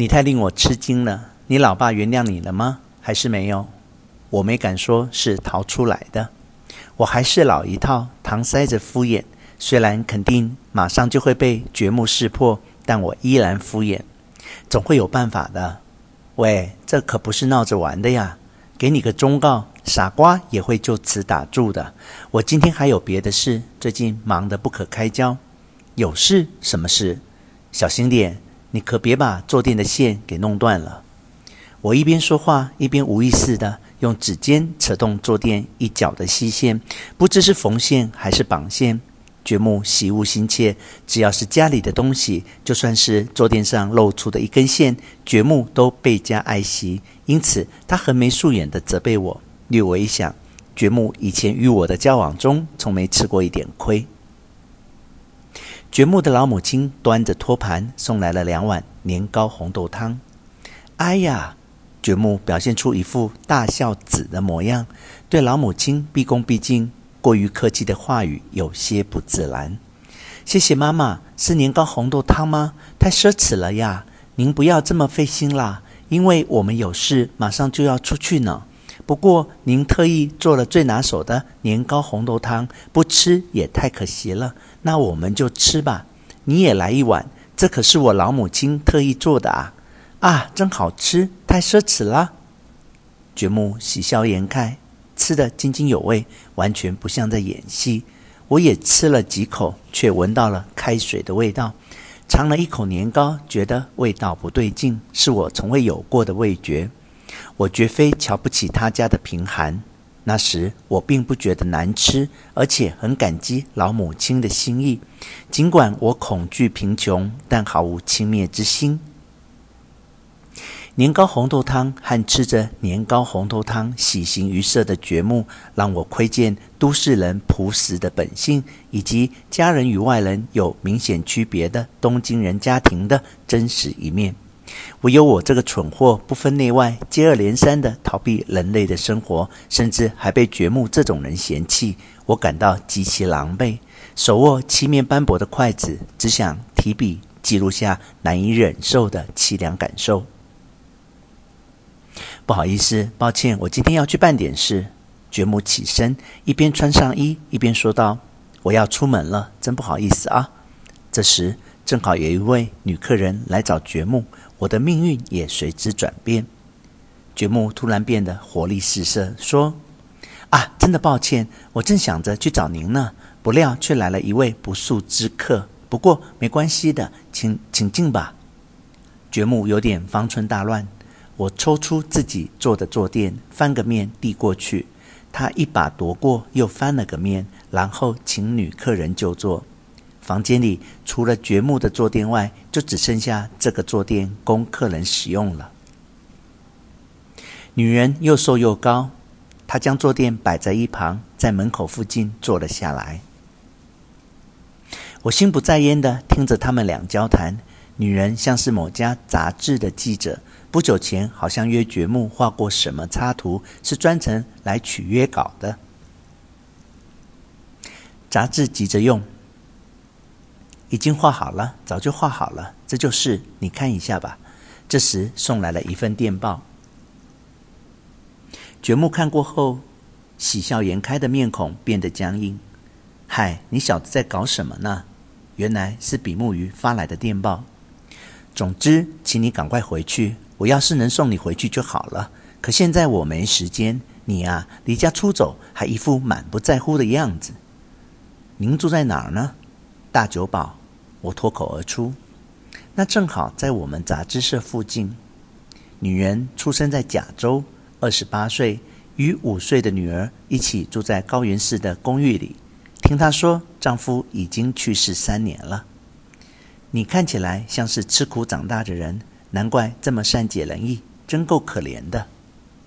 你太令我吃惊了。你老爸原谅你了吗？还是没有？我没敢说是逃出来的，我还是老一套，搪塞着敷衍。虽然肯定马上就会被掘墓识破，但我依然敷衍，总会有办法的。喂，这可不是闹着玩的呀！给你个忠告，傻瓜也会就此打住的。我今天还有别的事，最近忙得不可开交。有事？什么事？小心点，你可别把坐垫的线给弄断了。我一边说话，一边无意识地用指尖扯动坐垫一角的细线，不知是缝线还是绑线。掘木习物心切，只要是家里的东西，就算是坐垫上露出的一根线，掘木都倍加爱惜。因此，他横眉竖眼地责备我。略微一想，掘木以前与我的交往中，从没吃过一点亏。掘墓的老母亲端着托盘送来了两碗年糕红豆汤。哎呀，掘墓表现出一副大孝子的模样，对老母亲毕恭毕敬。过于客气的话语有些不自然。谢谢妈妈，是年糕红豆汤吗？太奢侈了呀！您不要这么费心啦，因为我们有事，马上就要出去呢。不过您特意做了最拿手的年糕红豆汤，不吃也太可惜了。那我们就吃吧，你也来一碗，这可是我老母亲特意做的啊！啊，真好吃，太奢侈了。觉木喜笑颜开。吃得津津有味，完全不像在演戏。我也吃了几口，却闻到了开水的味道。尝了一口年糕，觉得味道不对劲，是我从未有过的味觉。我绝非瞧不起他家的贫寒，那时我并不觉得难吃，而且很感激老母亲的心意。尽管我恐惧贫穷，但毫无轻蔑之心。年糕红豆汤和吃着年糕红豆汤喜形于色的掘木，让我窥见都市人朴实的本性，以及家人与外人有明显区别的东京人家庭的真实一面。唯有我这个蠢货，不分内外，接二连三地逃避人类的生活，甚至还被掘墓这种人嫌弃，我感到极其狼狈。手握漆面斑驳的筷子，只想提笔记录下难以忍受的凄凉感受。不好意思，抱歉，我今天要去办点事。掘墓起身，一边穿上衣，一边说道：“我要出门了，真不好意思啊。”这时，正好有一位女客人来找掘木，我的命运也随之转变。掘木突然变得活力四射，说：“啊，真的抱歉，我正想着去找您呢，不料却来了一位不速之客。不过没关系的，请请进吧。”掘木有点方寸大乱。我抽出自己做的坐垫，翻个面递过去。他一把夺过，又翻了个面，然后请女客人就坐。房间里除了掘木的坐垫外，就只剩下这个坐垫供客人使用了。女人又瘦又高，她将坐垫摆在一旁，在门口附近坐了下来。我心不在焉地听着他们俩交谈。女人像是某家杂志的记者。不久前，好像约掘木画过什么插图，是专程来取约稿的。杂志急着用，已经画好了，早就画好了，这就是，你看一下吧。这时送来了一份电报。掘木看过后，喜笑颜开的面孔变得僵硬。嗨，你小子在搞什么呢？原来是比目鱼发来的电报。总之，请你赶快回去。我要是能送你回去就好了，可现在我没时间。你啊，离家出走还一副满不在乎的样子。您住在哪儿呢？大久保。我脱口而出。那正好在我们杂志社附近。女人出生在甲州，二十八岁，与五岁的女儿一起住在高原市的公寓里。听她说，丈夫已经去世三年了。你看起来像是吃苦长大的人。难怪这么善解人意，真够可怜的。